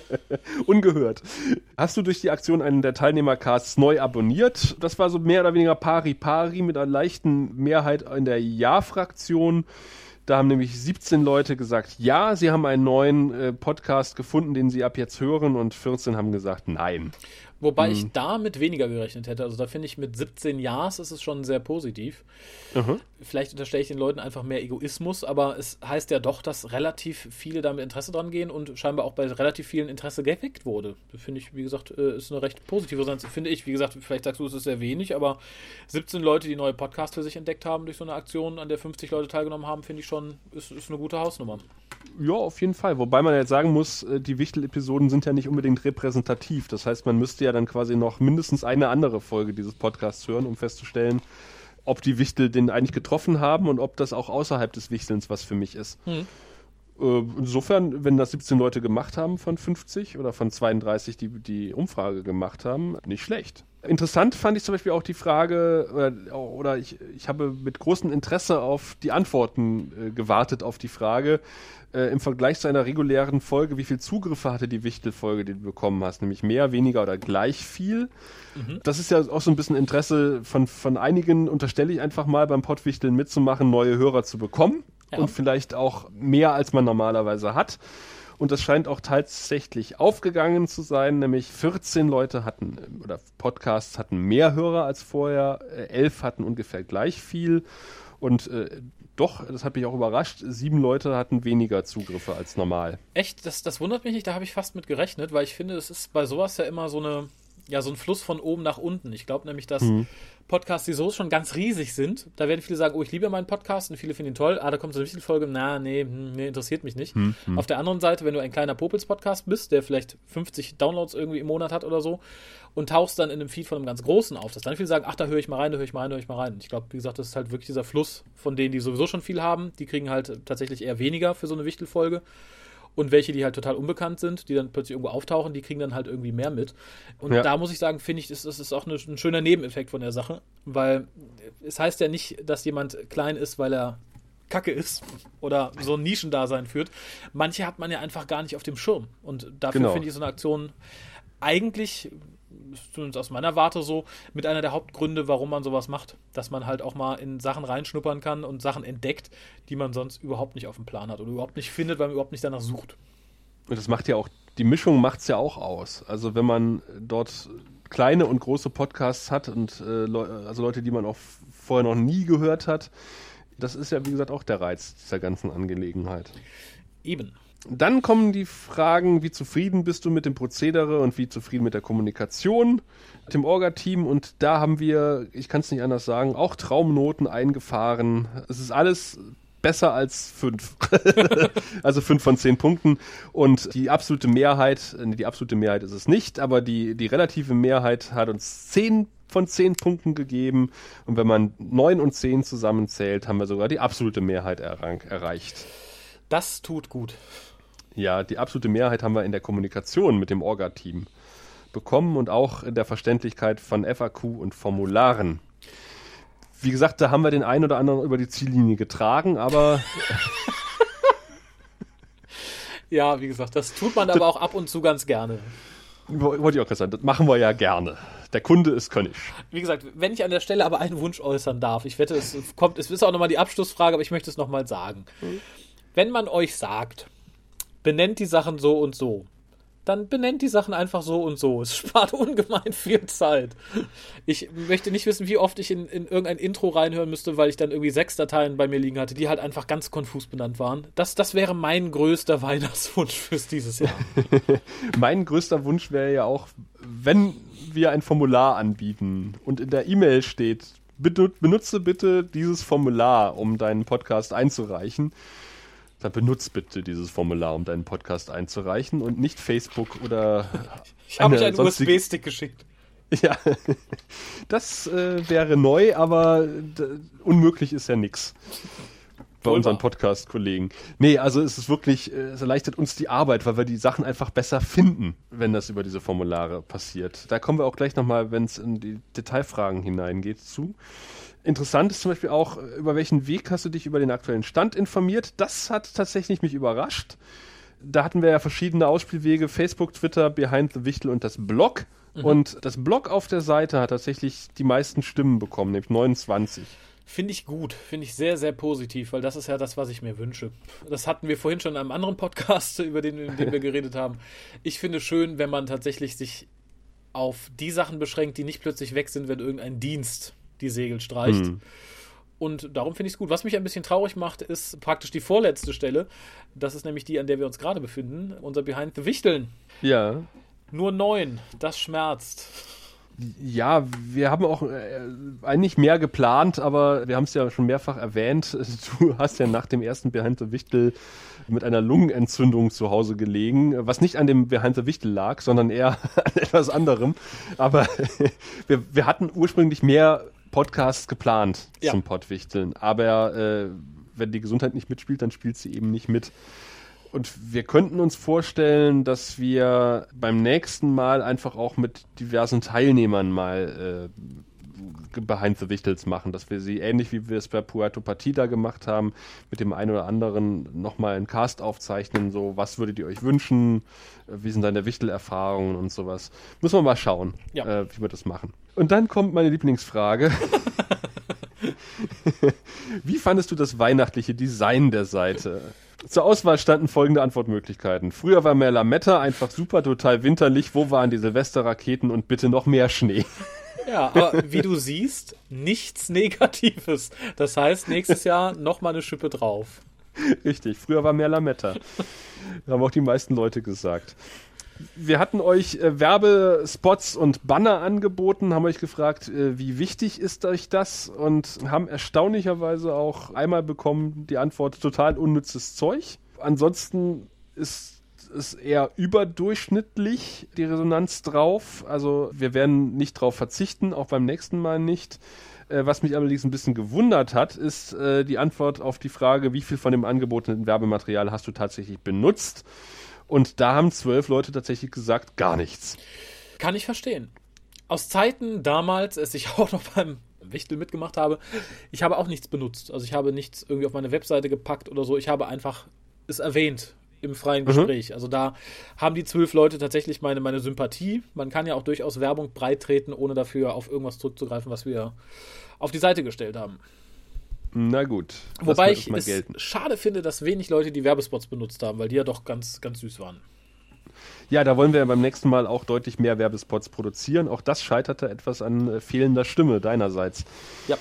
(laughs) Ungehört. Hast du durch die Aktion einen der Teilnehmercasts neu abonniert? Das war so mehr oder weniger pari pari mit einer leichten Mehrheit in der Ja-Fraktion. Da haben nämlich 17 Leute gesagt, ja, sie haben einen neuen äh, Podcast gefunden, den sie ab jetzt hören und 14 haben gesagt, nein. Wobei hm. ich da mit weniger gerechnet hätte. Also da finde ich mit 17 Ja's ist es schon sehr positiv. Mhm. Vielleicht unterstelle ich den Leuten einfach mehr Egoismus, aber es heißt ja doch, dass relativ viele damit Interesse dran gehen und scheinbar auch bei relativ vielen Interesse geweckt wurde. Finde ich, wie gesagt, äh, ist eine recht positive Sache. Finde ich, wie gesagt, vielleicht sagst du, es ist sehr wenig, aber 17 Leute, die neue Podcasts für sich entdeckt haben durch so eine Aktion, an der 50 Leute teilgenommen haben, finde ich schon, ist, ist eine gute Hausnummer. Ja, auf jeden Fall. Wobei man jetzt sagen muss, äh, die Wichtel-Episoden sind ja nicht unbedingt repräsentativ. Das heißt, man müsste ja dann quasi noch mindestens eine andere Folge dieses Podcasts hören, um festzustellen, ob die Wichtel den eigentlich getroffen haben und ob das auch außerhalb des Wichtelns was für mich ist. Hm. Insofern, wenn das 17 Leute gemacht haben von 50 oder von 32, die die Umfrage gemacht haben, nicht schlecht. Interessant fand ich zum Beispiel auch die Frage, oder, oder ich, ich habe mit großem Interesse auf die Antworten äh, gewartet auf die Frage, äh, im Vergleich zu einer regulären Folge, wie viel Zugriffe hatte die Wichtel-Folge, die du bekommen hast? Nämlich mehr, weniger oder gleich viel? Mhm. Das ist ja auch so ein bisschen Interesse von, von einigen, unterstelle ich einfach mal beim Pottwichteln mitzumachen, neue Hörer zu bekommen. Ja. Und vielleicht auch mehr, als man normalerweise hat. Und das scheint auch tatsächlich aufgegangen zu sein, nämlich 14 Leute hatten oder Podcasts hatten mehr Hörer als vorher, 11 hatten ungefähr gleich viel und äh, doch, das hat mich auch überrascht, sieben Leute hatten weniger Zugriffe als normal. Echt? Das, das wundert mich nicht, da habe ich fast mit gerechnet, weil ich finde, es ist bei sowas ja immer so eine, ja, so ein Fluss von oben nach unten. Ich glaube nämlich, dass mhm. Podcasts, die so schon ganz riesig sind, da werden viele sagen, oh, ich liebe meinen Podcast und viele finden ihn toll. Ah, da kommt so eine Wichtelfolge, na, nee, hm, nee, interessiert mich nicht. Hm, hm. Auf der anderen Seite, wenn du ein kleiner Popels-Podcast bist, der vielleicht 50 Downloads irgendwie im Monat hat oder so und tauchst dann in einem Feed von einem ganz großen auf, dass dann viele sagen, ach, da höre ich mal rein, da höre ich mal rein, da höre ich mal rein. Ich glaube, wie gesagt, das ist halt wirklich dieser Fluss von denen, die sowieso schon viel haben, die kriegen halt tatsächlich eher weniger für so eine Wichtelfolge. Und welche, die halt total unbekannt sind, die dann plötzlich irgendwo auftauchen, die kriegen dann halt irgendwie mehr mit. Und ja. da muss ich sagen, finde ich, das, das ist auch eine, ein schöner Nebeneffekt von der Sache, weil es heißt ja nicht, dass jemand klein ist, weil er Kacke ist (laughs) oder so ein Nischendasein führt. Manche hat man ja einfach gar nicht auf dem Schirm. Und dafür genau. finde ich so eine Aktion eigentlich zumindest aus meiner Warte so, mit einer der Hauptgründe, warum man sowas macht. Dass man halt auch mal in Sachen reinschnuppern kann und Sachen entdeckt, die man sonst überhaupt nicht auf dem Plan hat oder überhaupt nicht findet, weil man überhaupt nicht danach sucht. Und das macht ja auch, die Mischung macht es ja auch aus. Also wenn man dort kleine und große Podcasts hat und äh, Le also Leute, die man auch vorher noch nie gehört hat, das ist ja wie gesagt auch der Reiz dieser ganzen Angelegenheit. Eben. Dann kommen die Fragen, wie zufrieden bist du mit dem Prozedere und wie zufrieden mit der Kommunikation mit dem Orga-Team. Und da haben wir, ich kann es nicht anders sagen, auch Traumnoten eingefahren. Es ist alles besser als fünf. (laughs) also fünf von zehn Punkten. Und die absolute Mehrheit, die absolute Mehrheit ist es nicht, aber die, die relative Mehrheit hat uns zehn von zehn Punkten gegeben. Und wenn man neun und zehn zusammenzählt, haben wir sogar die absolute Mehrheit erreicht. Das tut gut. Ja, die absolute Mehrheit haben wir in der Kommunikation mit dem Orga-Team bekommen und auch in der Verständlichkeit von FAQ und Formularen. Wie gesagt, da haben wir den einen oder anderen über die Ziellinie getragen, aber. (laughs) ja, wie gesagt, das tut man aber auch ab und zu ganz gerne. Wollte ich auch gerade sagen, das machen wir ja gerne. Der Kunde ist König. Wie gesagt, wenn ich an der Stelle aber einen Wunsch äußern darf, ich wette, es kommt, es ist auch nochmal die Abschlussfrage, aber ich möchte es nochmal sagen. Mhm. Wenn man euch sagt, benennt die Sachen so und so, dann benennt die Sachen einfach so und so. Es (laughs) spart ungemein viel Zeit. Ich möchte nicht wissen, wie oft ich in, in irgendein Intro reinhören müsste, weil ich dann irgendwie sechs Dateien bei mir liegen hatte, die halt einfach ganz konfus benannt waren. Das, das wäre mein größter (laughs) Weihnachtswunsch fürs dieses Jahr. (laughs) mein größter Wunsch wäre ja auch, wenn wir ein Formular anbieten und in der E-Mail steht, benutze bitte dieses Formular, um deinen Podcast einzureichen dann benutzt bitte dieses Formular, um deinen Podcast einzureichen und nicht Facebook oder. Ich habe euch einen USB-Stick geschickt. Ja, das äh, wäre neu, aber unmöglich ist ja nichts bei unseren Podcast-Kollegen. Nee, also es ist wirklich, äh, es erleichtert uns die Arbeit, weil wir die Sachen einfach besser finden, wenn das über diese Formulare passiert. Da kommen wir auch gleich nochmal, wenn es in die Detailfragen hineingeht, zu. Interessant ist zum Beispiel auch, über welchen Weg hast du dich über den aktuellen Stand informiert? Das hat tatsächlich mich überrascht. Da hatten wir ja verschiedene Ausspielwege: Facebook, Twitter, Behind the Wichtel und das Blog. Mhm. Und das Blog auf der Seite hat tatsächlich die meisten Stimmen bekommen, nämlich 29. Finde ich gut, finde ich sehr, sehr positiv, weil das ist ja das, was ich mir wünsche. Das hatten wir vorhin schon in einem anderen Podcast, (laughs) über den, in dem wir geredet haben. Ich finde schön, wenn man tatsächlich sich auf die Sachen beschränkt, die nicht plötzlich weg sind, wenn irgendein Dienst die Segel streicht. Mhm. Und darum finde ich es gut. Was mich ein bisschen traurig macht, ist praktisch die vorletzte Stelle. Das ist nämlich die, an der wir uns gerade befinden. Unser Behind the Wichteln. Ja. Nur neun. Das schmerzt. Ja, wir haben auch äh, eigentlich mehr geplant, aber wir haben es ja schon mehrfach erwähnt. (laughs) Du hast ja nach dem ersten Behind the Wichtel mit einer Lungenentzündung zu Hause gelegen, was nicht an dem Behind the Wichtel lag, sondern eher (laughs) an etwas anderem. Aber (laughs) wir, wir hatten ursprünglich mehr Podcasts geplant ja. zum Pottwichteln, aber äh, wenn die Gesundheit nicht mitspielt, dann spielt sie eben nicht mit. Und wir könnten uns vorstellen, dass wir beim nächsten Mal einfach auch mit diversen Teilnehmern mal äh, Behind the Wichtels machen, dass wir sie ähnlich wie wir es bei Puerto Partida gemacht haben, mit dem einen oder anderen nochmal einen Cast aufzeichnen, so was würdet ihr euch wünschen, wie sind deine Wichtel-Erfahrungen und sowas. Muss man mal schauen, ja. äh, wie wir das machen. Und dann kommt meine Lieblingsfrage. (laughs) wie fandest du das weihnachtliche Design der Seite? Zur Auswahl standen folgende Antwortmöglichkeiten. Früher war mehr Lametta, einfach super, total winterlich. Wo waren die Silvesterraketen und bitte noch mehr Schnee? Ja, aber wie du siehst, nichts Negatives. Das heißt, nächstes Jahr nochmal eine Schippe drauf. Richtig, früher war mehr Lametta. haben auch die meisten Leute gesagt. Wir hatten euch äh, Werbespots und Banner angeboten, haben euch gefragt, äh, wie wichtig ist euch das und haben erstaunlicherweise auch einmal bekommen die Antwort total unnützes Zeug. Ansonsten ist es eher überdurchschnittlich die Resonanz drauf. Also wir werden nicht drauf verzichten, auch beim nächsten Mal nicht. Äh, was mich allerdings ein bisschen gewundert hat, ist äh, die Antwort auf die Frage, wie viel von dem angebotenen Werbematerial hast du tatsächlich benutzt? Und da haben zwölf Leute tatsächlich gesagt, gar nichts. Kann ich verstehen. Aus Zeiten damals, als ich (laughs) auch noch beim Wichtel mitgemacht habe, ich habe auch nichts benutzt. Also ich habe nichts irgendwie auf meine Webseite gepackt oder so. Ich habe einfach es erwähnt im freien mhm. Gespräch. Mhm. Also da haben die zwölf Leute tatsächlich meine, meine Sympathie. Man kann ja auch durchaus Werbung breitreten, ohne dafür auf irgendwas zurückzugreifen, was wir auf die Seite gestellt haben. Na gut. Wobei ich es gelten. schade finde, dass wenig Leute die Werbespots benutzt haben, weil die ja doch ganz, ganz süß waren. Ja, da wollen wir beim nächsten Mal auch deutlich mehr Werbespots produzieren. Auch das scheiterte etwas an äh, fehlender Stimme deinerseits. Ja.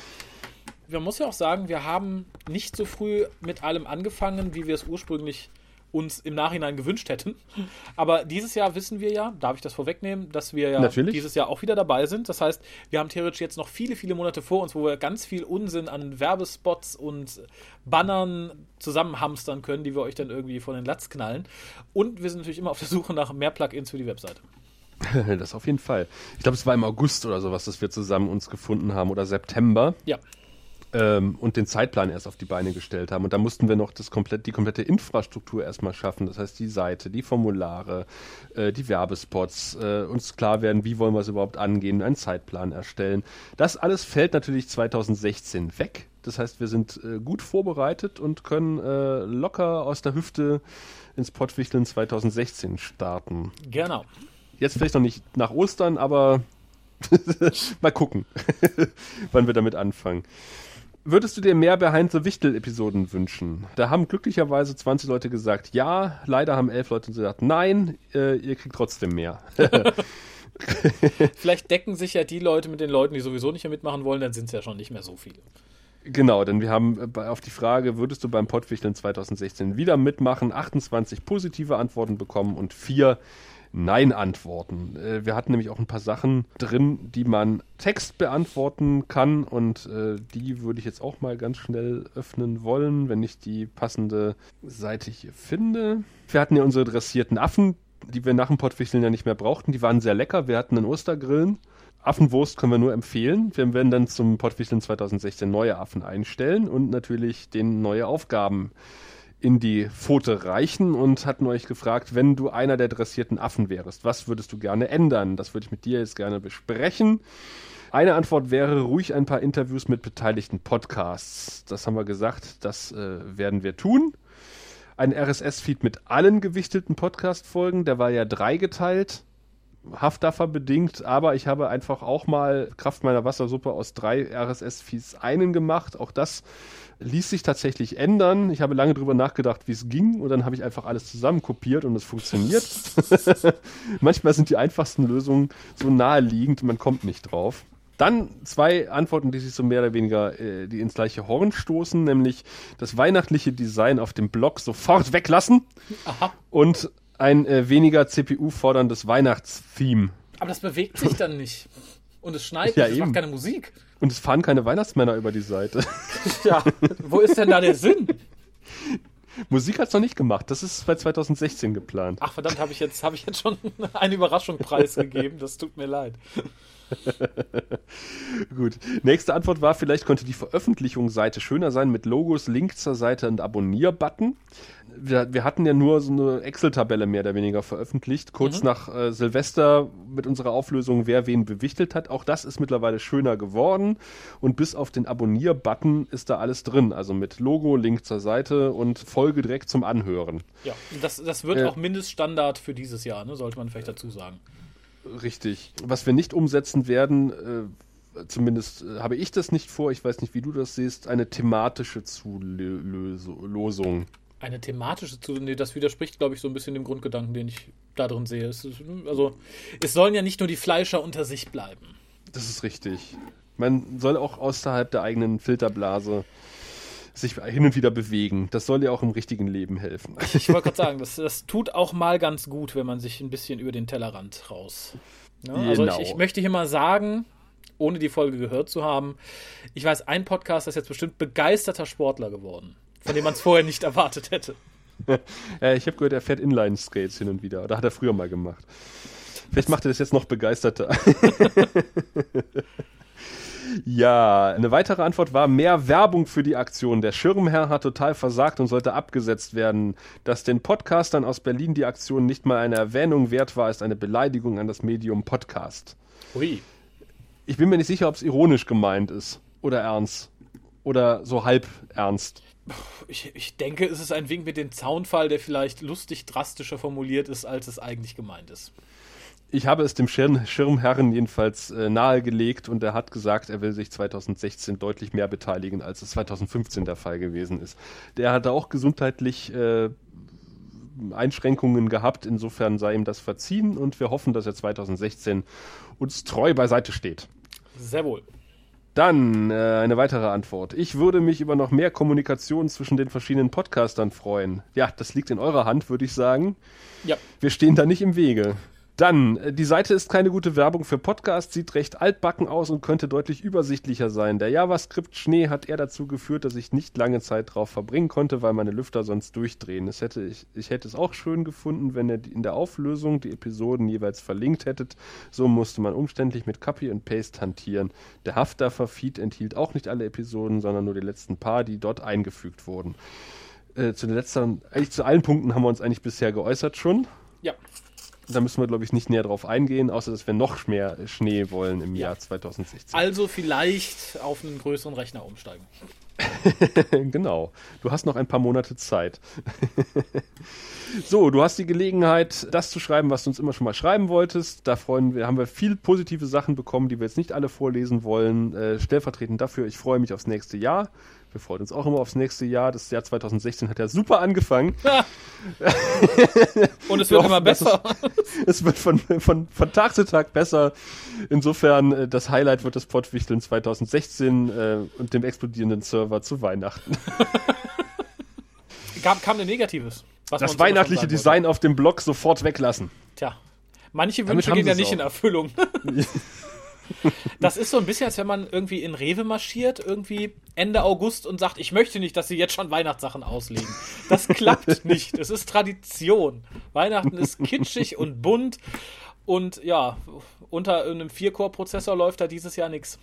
Man muss ja auch sagen, wir haben nicht so früh mit allem angefangen, wie wir es ursprünglich uns im Nachhinein gewünscht hätten. (laughs) Aber dieses Jahr wissen wir ja, darf ich das vorwegnehmen, dass wir ja Natürlich. dieses Jahr auch wieder dabei sind. Das heißt, wir haben theoretisch jetzt noch viele, viele Monate vor uns, wo wir ganz viel Unsinn an Werbespots und Bannern zusammenhamstern können, die wir euch dann irgendwie von den Latz knallen. Und wir sind natürlich immer auf der Suche nach mehr Plugins für die Webseite. (laughs) Das auf jeden Fall. Ich glaube, es war im August oder sowas, dass wir zusammen uns gefunden haben oder September. Ja ähm, und den Zeitplan erst auf die Beine gestellt haben. Und da mussten wir noch das komplett, die komplette Infrastruktur erstmal schaffen. Das heißt, die Seite, die Formulare, äh, die Werbespots, äh, uns klar werden, wie wollen wir es überhaupt angehen, einen Zeitplan erstellen. Das alles fällt natürlich 2016 weg. Das heißt, wir sind äh, gut vorbereitet und können äh, locker aus der Hüfte ins Pottwichteln 2016 starten. Genau. Jetzt vielleicht noch nicht nach Ostern, aber (laughs) mal gucken, (laughs) wann wir damit anfangen. Würdest du dir mehr Behind the Wichtel-Episoden wünschen? Da haben glücklicherweise 20 Leute gesagt ja, leider haben 11 Leute gesagt nein, äh, ihr kriegt trotzdem mehr. (laughs) Vielleicht decken sich ja die Leute mit den Leuten, die sowieso nicht mehr mitmachen wollen, dann sind es ja schon nicht mehr so viele. Genau, denn wir haben äh, auf die Frage, würdest du beim Pottwichteln 2016 wieder mitmachen, 28 positive Antworten bekommen und vier Nein-Antworten. Äh, wir hatten nämlich auch ein paar Sachen drin, die man Text beantworten kann und äh, die würde ich jetzt auch mal ganz schnell öffnen wollen, wenn ich die passende Seite hier finde. Wir hatten ja unsere dressierten Affen, die wir nach dem Pottwichteln ja nicht mehr brauchten. Die waren sehr lecker. Wir hatten einen Ostergrillen. Affenwurst können wir nur empfehlen. Wir werden dann zum Pottwichteln 2016 neue Affen einstellen und natürlich den neue Aufgaben in die Pfote reichen und hatten euch gefragt, wenn du einer der dressierten Affen wärst, was würdest du gerne ändern? Das würde ich mit dir jetzt gerne besprechen. Eine Antwort wäre ruhig ein paar Interviews mit beteiligten Podcasts. Das haben wir gesagt, das äh, werden wir tun. Ein RSS-Feed mit allen gewichteten Podcast-Folgen, der war ja dreigeteilt. Haftdaffer bedingt, aber ich habe einfach auch mal Kraft meiner Wassersuppe aus drei RSS-Feeds einen gemacht. Auch das ließ sich tatsächlich ändern. Ich habe lange darüber nachgedacht, wie es ging und dann habe ich einfach alles zusammen kopiert und es funktioniert. (laughs) Manchmal sind die einfachsten Lösungen so naheliegend, man kommt nicht drauf. Dann zwei Antworten, die sich so mehr oder weniger äh, die ins gleiche Horn stoßen, nämlich das weihnachtliche Design auf dem Blog sofort weglassen Aha. und ein äh, weniger CPU forderndes Weihnachtstheme. Aber das bewegt sich dann nicht. Und es schneit, ja, es macht keine Musik. Und es fahren keine Weihnachtsmänner über die Seite. (laughs) Ja, wo ist denn da der Sinn? Musik hat es noch nicht gemacht. Das ist bei 2016 geplant. Ach verdammt, habe ich jetzt ich jetzt schon (laughs) einen Überraschungspreis gegeben. Das tut mir leid. (laughs) Gut. Nächste Antwort war, vielleicht konnte die Veröffentlichungsseite schöner sein mit Logos, Link zur Seite und Abonnier-Button. Wir, wir, hatten ja nur so eine Excel-Tabelle mehr oder weniger veröffentlicht, kurz mhm. nach äh, Silvester mit unserer Auflösung, wer wen bewichtelt hat. Auch das ist mittlerweile schöner geworden und bis auf den Abonnier-Button ist da alles drin. Also mit Logo, Link zur Seite und Folge direkt zum Anhören. Ja, das, das wird äh, auch Mindeststandard für dieses Jahr, ne? sollte man vielleicht dazu sagen. Richtig. Was wir nicht umsetzen werden, äh, zumindest äh, habe ich das nicht vor, ich weiß nicht, wie du das siehst, eine thematische Zulosung. Eine thematische Zulosung? Nee, das widerspricht, glaube ich, so ein bisschen dem Grundgedanken, den ich da drin sehe. Es ist, also, es sollen ja nicht nur die Fleischer unter sich bleiben. Das ist richtig. Man soll auch außerhalb der eigenen Filterblase sich hin und wieder bewegen. Das soll ja auch im richtigen Leben helfen. Ich wollte gerade sagen, das, das tut auch mal ganz gut, wenn man sich ein bisschen über den Tellerrand raus. Ne? also genau. ich, ich möchte hier mal sagen, ohne die Folge gehört zu haben, ich weiß, ein Podcast ist jetzt bestimmt begeisterter Sportler geworden, von dem man es vorher nicht erwartet hätte. (laughs) ich habe gehört, er fährt Inline-Skates hin und wieder. Oder hat er früher mal gemacht. Vielleicht macht er das jetzt noch begeisterter. (laughs) Ja, eine weitere Antwort war mehr Werbung für die Aktion. Der Schirmherr hat total versagt und sollte abgesetzt werden. Dass den Podcastern aus Berlin die Aktion nicht mal eine Erwähnung wert war, ist eine Beleidigung an das Medium Podcast. Ui. Ich bin mir nicht sicher, ob es ironisch gemeint ist oder ernst oder so halb ernst. Ich, ich denke, es ist ein Wink mit dem Zaunfall, der vielleicht lustig drastischer formuliert ist, als es eigentlich gemeint ist ich habe es dem Schirm Schirmherren jedenfalls äh, nahegelegt und er hat gesagt, er will sich 2016 deutlich mehr beteiligen, als es 2015 der Fall gewesen ist. Der hatte auch gesundheitlich äh, Einschränkungen gehabt, insofern sei ihm das verziehen und wir hoffen, dass er 2016 uns treu beiseite steht. Sehr wohl. Dann äh, eine weitere Antwort. Ich würde mich über noch mehr Kommunikation zwischen den verschiedenen Podcastern freuen. Ja, das liegt in eurer Hand, würde ich sagen. Ja. Wir stehen da nicht im Wege. Dann, äh, die Seite ist keine gute Werbung für Podcasts, sieht recht altbacken aus und könnte deutlich übersichtlicher sein. Der JavaScript-Schnee hat eher dazu geführt, dass ich nicht lange Zeit drauf verbringen konnte, weil meine Lüfter sonst durchdrehen. Es hätte, ich, ich hätte es auch schön gefunden, wenn ihr in der Auflösung die Episoden jeweils verlinkt hättet. So musste man umständlich mit Copy und Paste hantieren. Der Haftdaffer-Feed enthielt auch nicht alle Episoden, sondern nur die letzten paar, die dort eingefügt wurden. Äh, zu den letzten, eigentlich zu allen Punkten haben wir uns eigentlich bisher geäußert schon. Ja. Da müssen wir, glaube ich, nicht näher drauf eingehen, außer dass wir noch mehr Schnee wollen im ja. Jahr 2016. Also vielleicht auf einen größeren Rechner umsteigen. (laughs) genau. Du hast noch ein paar Monate Zeit. (laughs) so, du hast die Gelegenheit, das zu schreiben, was du uns immer schon mal schreiben wolltest. Da freuen wir, haben wir viel positive Sachen bekommen, die wir jetzt nicht alle vorlesen wollen. Äh, stellvertretend dafür, ich freue mich aufs nächste Jahr. Wir freuen uns auch immer aufs nächste Jahr. Das Jahr 2016 hat ja super angefangen. Ja. Und es wird immer besser. Es, es, wird von, von, von Tag zu Tag besser. Insofern, äh, das Highlight wird das Pottwichteln 2016 äh, und dem explodierenden Server zu Weihnachten. (laughs) kam, kam ein Negatives. das weihnachtliche Design auf dem Blog sofort weglassen. Tja. Manche Wünsche gehen ja nicht in Erfüllung. (laughs) (laughs) Das ist so ein bisschen, als wenn man irgendwie in Rewe marschiert, irgendwie Ende August und sagt, ich möchte nicht, dass sie jetzt schon Weihnachtssachen auslegen. Das (laughs) klappt nicht. Es ist Tradition. Weihnachten ist kitschig und bunt und ja, unter einem Viercore-Prozessor läuft da dieses Jahr nichts.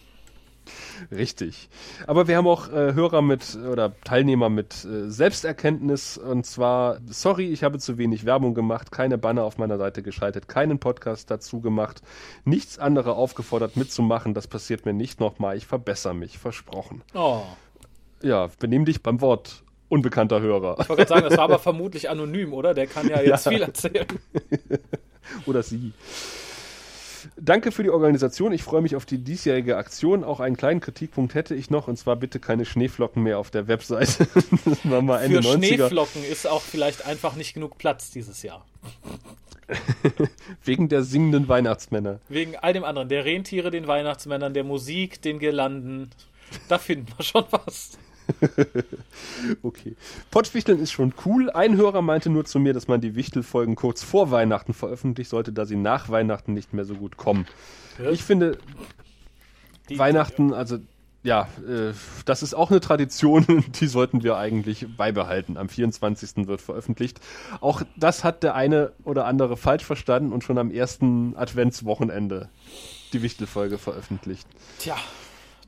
Richtig. Aber wir haben auch äh, Hörer mit oder Teilnehmer mit äh, Selbsterkenntnis und zwar, sorry, ich habe zu wenig Werbung gemacht, keine Banner auf meiner Seite geschaltet, keinen Podcast dazu gemacht, nichts andere aufgefordert mitzumachen, das passiert mir nicht nochmal, ich verbessere mich, versprochen. Oh. Ja, benimm dich beim Wort, unbekannter Hörer. Ich wollte gerade sagen, das war aber vermutlich anonym, oder? Der kann ja (laughs) jetzt ja. viel erzählen. (laughs) oder sie. Danke für die Organisation. Ich freue mich auf die diesjährige Aktion. Auch einen kleinen Kritikpunkt hätte ich noch, und zwar bitte keine Schneeflocken mehr auf der Webseite. (laughs) das war mal Ende für 90er. Schneeflocken ist auch vielleicht einfach nicht genug Platz dieses Jahr. (laughs) Wegen der singenden Weihnachtsmänner. Wegen all dem anderen. Der Rentiere, den Weihnachtsmännern, der Musik, den Girlanden. Da finden wir schon was. (laughs) okay. Pottwichteln ist schon cool. Ein Hörer meinte nur zu mir, dass man die Wichtelfolgen kurz vor Weihnachten veröffentlichen sollte, da sie nach Weihnachten nicht mehr so gut kommen. Ja. Ich finde, die, Weihnachten, also ja, äh, das ist auch eine Tradition, (laughs) die sollten wir eigentlich beibehalten. Am 24. wird veröffentlicht. Auch das hat der eine oder andere falsch verstanden und schon am ersten Adventswochenende die Wichtelfolge veröffentlicht. Tja,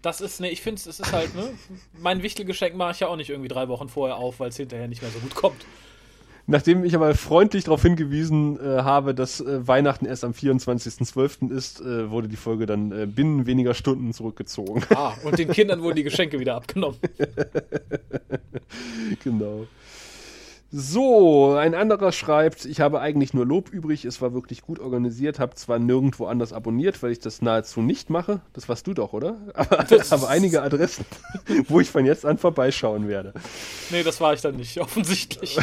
das ist, ne, ich finde es ist halt, ne, mein Wichtelgeschenk mache ich ja auch nicht irgendwie drei Wochen vorher auf, weil es hinterher nicht mehr so gut kommt. Nachdem ich aber freundlich darauf hingewiesen äh, habe, dass äh, Weihnachten erst am 24.12. ist, äh, wurde die Folge dann äh, binnen weniger Stunden zurückgezogen. Ah, und den Kindern wurden die Geschenke wieder abgenommen. (laughs) genau. So, ein anderer schreibt, ich habe eigentlich nur Lob übrig, es war wirklich gut organisiert, habe zwar nirgendwo anders abonniert, weil ich das nahezu nicht mache, das warst du doch, oder? (laughs) Aber, aber einige Adressen, (laughs) wo ich von jetzt an vorbeischauen werde. Nee, das war ich dann nicht, (laughs) offensichtlich.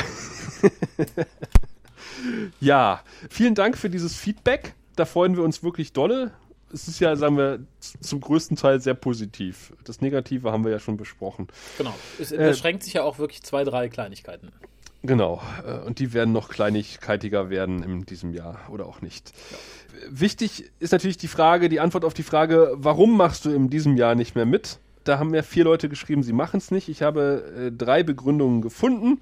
ja, vielen Dank für dieses Feedback, da freuen wir uns wirklich dolle. Es ist ja, sagen wir, zum größten Teil sehr positiv. Das Negative haben wir ja schon besprochen. Genau. Es äh, beschränkt sich ja auch wirklich zwei, drei Kleinigkeiten. Genau. Äh, und die werden noch kleinigkeitiger werden in diesem Jahr oder auch nicht. Ja. Wichtig ist natürlich die Frage, die Antwort auf die Frage, warum machst du in diesem Jahr nicht mehr mit? Da haben mir vier Leute geschrieben, sie machen es nicht. Ich habe äh, drei Begründungen gefunden.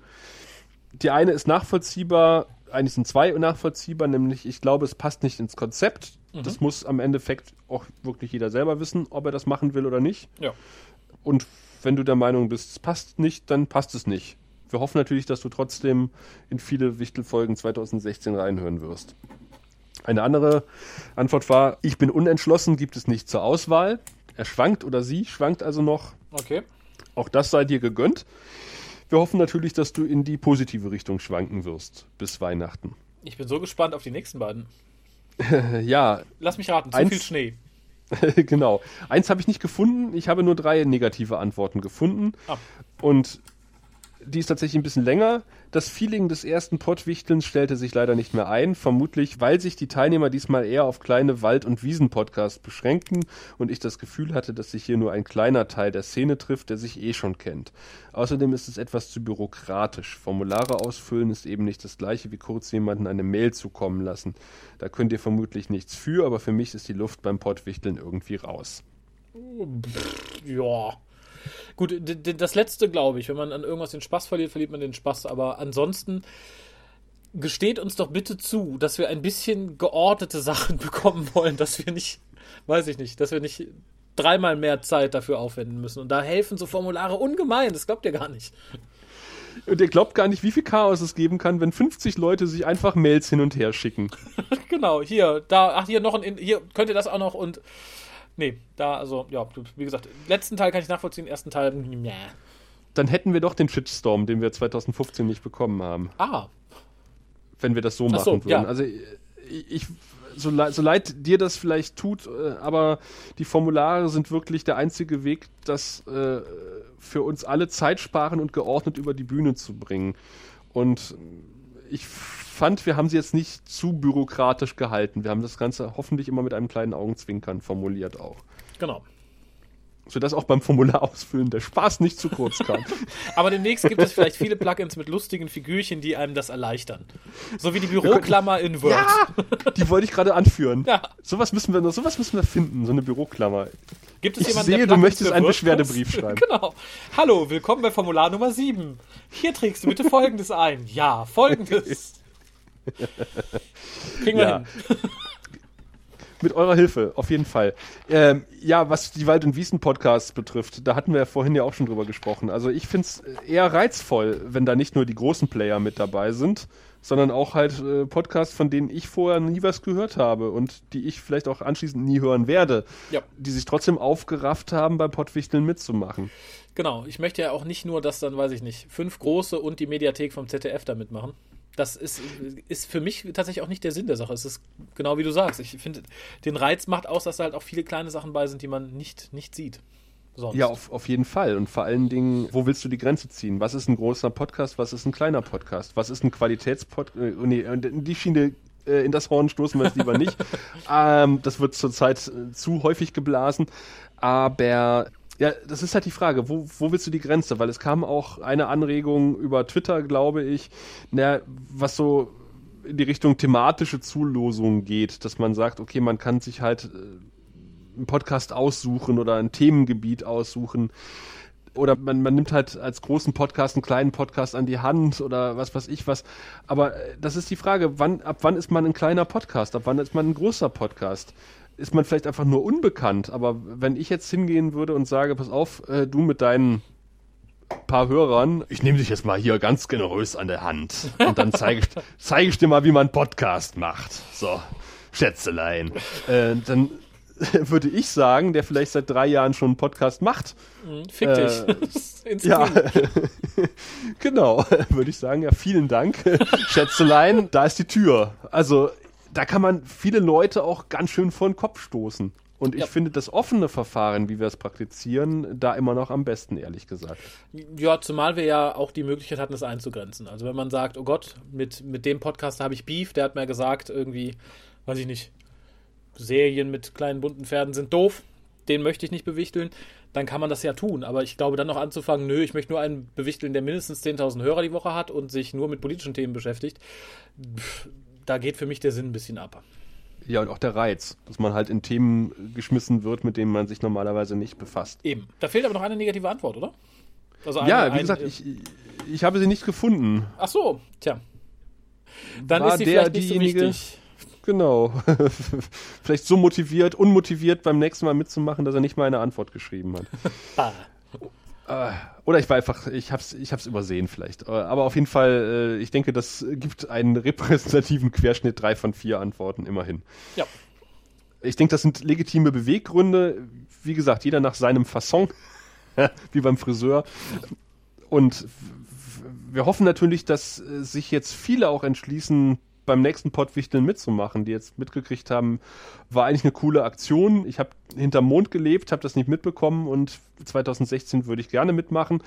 Die eine ist nachvollziehbar, eigentlich sind zwei nachvollziehbar, nämlich ich glaube, es passt nicht ins Konzept. Mhm. Das muss am Endeffekt auch wirklich jeder selber wissen, ob er das machen will oder nicht. Ja. Und wenn du der Meinung bist, es passt nicht, dann passt es nicht wir hoffen natürlich, dass du trotzdem in viele Wichtelfolgen 2016 reinhören wirst. Eine andere Antwort war, ich bin unentschlossen, gibt es nicht zur Auswahl. Er schwankt oder sie schwankt also noch. Okay. Auch das sei dir gegönnt. Wir hoffen natürlich, dass du in die positive Richtung schwanken wirst bis Weihnachten. Ich bin so gespannt auf die nächsten beiden. (laughs) ja. Lass mich raten, zu eins, viel Schnee. (laughs) genau. Eins habe ich nicht gefunden. Ich habe nur drei negative Antworten gefunden. Ah. Und die ist tatsächlich ein bisschen länger. Das Feeling des ersten Pottwichtelns stellte sich leider nicht mehr ein, vermutlich weil sich die Teilnehmer diesmal eher auf kleine Wald- und Wiesen-Podcasts beschränkten und ich das Gefühl hatte, dass sich hier nur ein kleiner Teil der Szene trifft, der sich eh schon kennt. Außerdem ist es etwas zu bürokratisch. Formulare ausfüllen ist eben nicht das gleiche wie kurz jemanden eine Mail zukommen lassen. Da könnt ihr vermutlich nichts für, aber für mich ist die Luft beim Pottwichteln irgendwie raus. Ja. Gut, das letzte glaube ich, wenn man an irgendwas den Spaß verliert, verliert man den Spaß. Aber ansonsten gesteht uns doch bitte zu, dass wir ein bisschen geordnete Sachen (laughs) bekommen wollen, dass wir nicht, weiß ich nicht, dass wir nicht dreimal mehr Zeit dafür aufwenden müssen. Und da helfen so Formulare ungemein, das glaubt ihr gar nicht. Und ihr glaubt gar nicht, wie viel Chaos es geben kann, wenn 50 Leute sich einfach Mails hin und her schicken. (laughs) genau, hier, da, ach, hier noch ein, hier könnt ihr das auch noch und Nee, da, also, ja, wie gesagt, letzten Teil kann ich nachvollziehen, ersten Teil, nee. Dann hätten wir doch den Shitstorm, den wir 2015 nicht bekommen haben. Ah. Wenn wir das so machen so, würden. Ja. Also, ich, so, leid, so leid dir das vielleicht tut, äh, aber die Formulare sind wirklich der einzige Weg, das äh, für uns alle Zeit sparen und geordnet über die Bühne zu bringen. Und ich fand, wir haben sie jetzt nicht zu bürokratisch gehalten. Wir haben das Ganze hoffentlich immer mit einem kleinen Augenzwinkern formuliert auch. Genau. Sodass auch beim Formular ausfüllen der Spaß nicht zu kurz kam. (laughs) Aber demnächst gibt es vielleicht viele Plugins mit lustigen Figürchen, die einem das erleichtern. So wie die Büroklammer in Word. Ja, die wollte ich gerade anführen. Ja. Sowas müssen wir sowas müssen wir finden, so eine Büroklammer. Gibt es ich jemanden, sehe, du möchtest einen Beschwerdebrief schreiben. (laughs) genau. Hallo, willkommen bei Formular Nummer 7. Hier trägst du bitte folgendes ein. Ja, folgendes. (laughs) Kriegen wir ja. hin. Mit eurer Hilfe, auf jeden Fall. Ähm, ja, was die Wald- und Wiesen-Podcasts betrifft, da hatten wir ja vorhin ja auch schon drüber gesprochen. Also ich finde es eher reizvoll, wenn da nicht nur die großen Player mit dabei sind, sondern auch halt äh, Podcasts, von denen ich vorher nie was gehört habe und die ich vielleicht auch anschließend nie hören werde, ja. die sich trotzdem aufgerafft haben, bei Pottwichteln mitzumachen. Genau, ich möchte ja auch nicht nur, dass dann, weiß ich nicht, fünf große und die Mediathek vom ZDF da mitmachen das ist, ist für mich tatsächlich auch nicht der Sinn der Sache. Es ist genau wie du sagst. Ich finde, den Reiz macht aus, dass da halt auch viele kleine Sachen bei sind, die man nicht, nicht sieht. Sonst. Ja, auf, auf jeden Fall. Und vor allen Dingen, wo willst du die Grenze ziehen? Was ist ein großer Podcast? Was ist ein kleiner Podcast? Was ist ein Qualitätspodcast? Äh, nee, die Schiene äh, in das Horn stoßen wir es lieber nicht. (laughs) ähm, das wird zurzeit äh, zu häufig geblasen. Aber ja, das ist halt die Frage, wo, wo willst du die Grenze? Weil es kam auch eine Anregung über Twitter, glaube ich, na, was so in die Richtung thematische Zulosung geht, dass man sagt, okay, man kann sich halt äh, einen Podcast aussuchen oder ein Themengebiet aussuchen. Oder man, man nimmt halt als großen Podcast einen kleinen Podcast an die Hand oder was weiß ich was. Aber äh, das ist die Frage, wann, ab wann ist man ein kleiner Podcast? Ab wann ist man ein großer Podcast? Ist man vielleicht einfach nur unbekannt. Aber wenn ich jetzt hingehen würde und sage, pass auf, äh, du mit deinen paar Hörern, ich nehme dich jetzt mal hier ganz generös an der Hand und dann zeige ich, (laughs) zeig ich dir mal, wie man Podcast macht. So, Schätzelein. Äh, dann (laughs) würde ich sagen, der vielleicht seit drei Jahren schon einen Podcast macht. Mhm, fick dich. Äh, (laughs) ja, genau, würde ich sagen, ja, vielen Dank. Schätzelein, da ist die Tür. Also, da kann man viele Leute auch ganz schön vor den Kopf stoßen. Und ich ja. finde das offene Verfahren, wie wir es praktizieren, da immer noch am besten, ehrlich gesagt. Ja, zumal wir ja auch die Möglichkeit hatten, es einzugrenzen. Also wenn man sagt, oh Gott, mit, mit dem Podcast habe ich Beef, der hat mir gesagt, irgendwie, weiß ich nicht, Serien mit kleinen bunten Pferden sind doof, den möchte ich nicht bewichteln, dann kann man das ja tun. Aber ich glaube, dann noch anzufangen, nö, ich möchte nur einen bewichteln, der mindestens 10.000 Hörer die Woche hat und sich nur mit politischen Themen beschäftigt, da geht für mich der Sinn ein bisschen ab. Ja, und auch der Reiz, dass man halt in Themen geschmissen wird, mit denen man sich normalerweise nicht befasst. Eben. Da fehlt aber noch eine negative Antwort, oder? Also eine, ja, wie gesagt, ich, ich habe sie nicht gefunden. Ach so, tja. Dann War ist sie der, vielleicht nicht diejenige, so wichtig. Genau. (laughs) vielleicht so motiviert, unmotiviert beim nächsten Mal mitzumachen, dass er nicht mal eine Antwort geschrieben hat. (laughs) Äh, oder ich war einfach, ich hab's, ich hab's übersehen vielleicht. Äh, aber auf jeden Fall, äh, ich denke, das gibt einen repräsentativen Querschnitt, drei von vier Antworten immerhin. Ja. Ich denke, das sind legitime Beweggründe. Wie gesagt, jeder nach seinem Fasson, (laughs) wie beim Friseur. Und wir hoffen natürlich, dass sich jetzt viele auch entschließen, beim nächsten Pottwichteln mitzumachen, die jetzt mitgekriegt haben, war eigentlich eine coole Aktion. Ich habe hinterm Mond gelebt, habe das nicht mitbekommen und 2016 würde ich gerne mitmachen.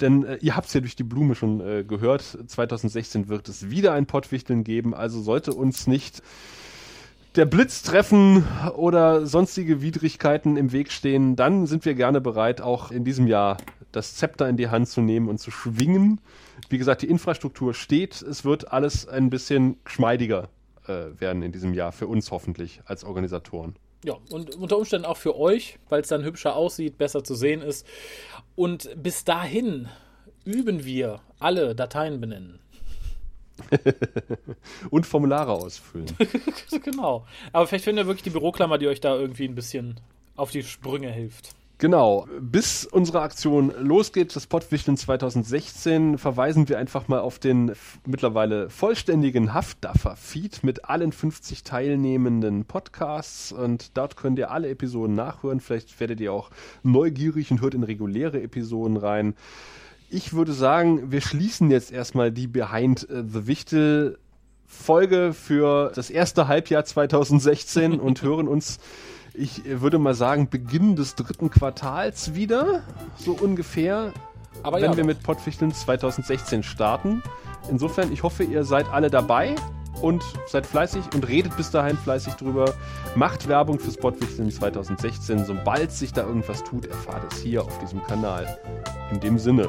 Denn äh, ihr habt es ja durch die Blume schon äh, gehört, 2016 wird es wieder ein Pottwichteln geben, also sollte uns nicht der Blitz treffen oder sonstige Widrigkeiten im Weg stehen, dann sind wir gerne bereit, auch in diesem Jahr das Zepter in die Hand zu nehmen und zu schwingen. Wie gesagt, die Infrastruktur steht. Es wird alles ein bisschen geschmeidiger äh, werden in diesem Jahr für uns hoffentlich als Organisatoren. Ja, und unter Umständen auch für euch, weil es dann hübscher aussieht, besser zu sehen ist. Und bis dahin üben wir alle Dateien benennen. (laughs) und Formulare ausfüllen. (laughs) genau. Aber vielleicht findet ihr wirklich die Büroklammer, die euch da irgendwie ein bisschen auf die Sprünge hilft. Genau. Bis unsere Aktion losgeht, das Pottwichteln 2016, verweisen wir einfach mal auf den mittlerweile vollständigen Haftdaffer-Feed mit allen 50 teilnehmenden Podcasts und dort könnt ihr alle Episoden nachhören. Vielleicht werdet ihr auch neugierig und hört in reguläre Episoden rein. Ich würde sagen, wir schließen jetzt erstmal die Behind the Wichtel Folge für das erste Halbjahr 2016 und hören uns ich würde mal sagen, Beginn des dritten Quartals wieder, so ungefähr. Aber wenn ja, wir mit Pottwichteln 2016 starten. Insofern, ich hoffe, ihr seid alle dabei und seid fleißig und redet bis dahin fleißig drüber. Macht Werbung fürs Pottwichteln 2016. Sobald sich da irgendwas tut, erfahrt es hier auf diesem Kanal. In dem Sinne.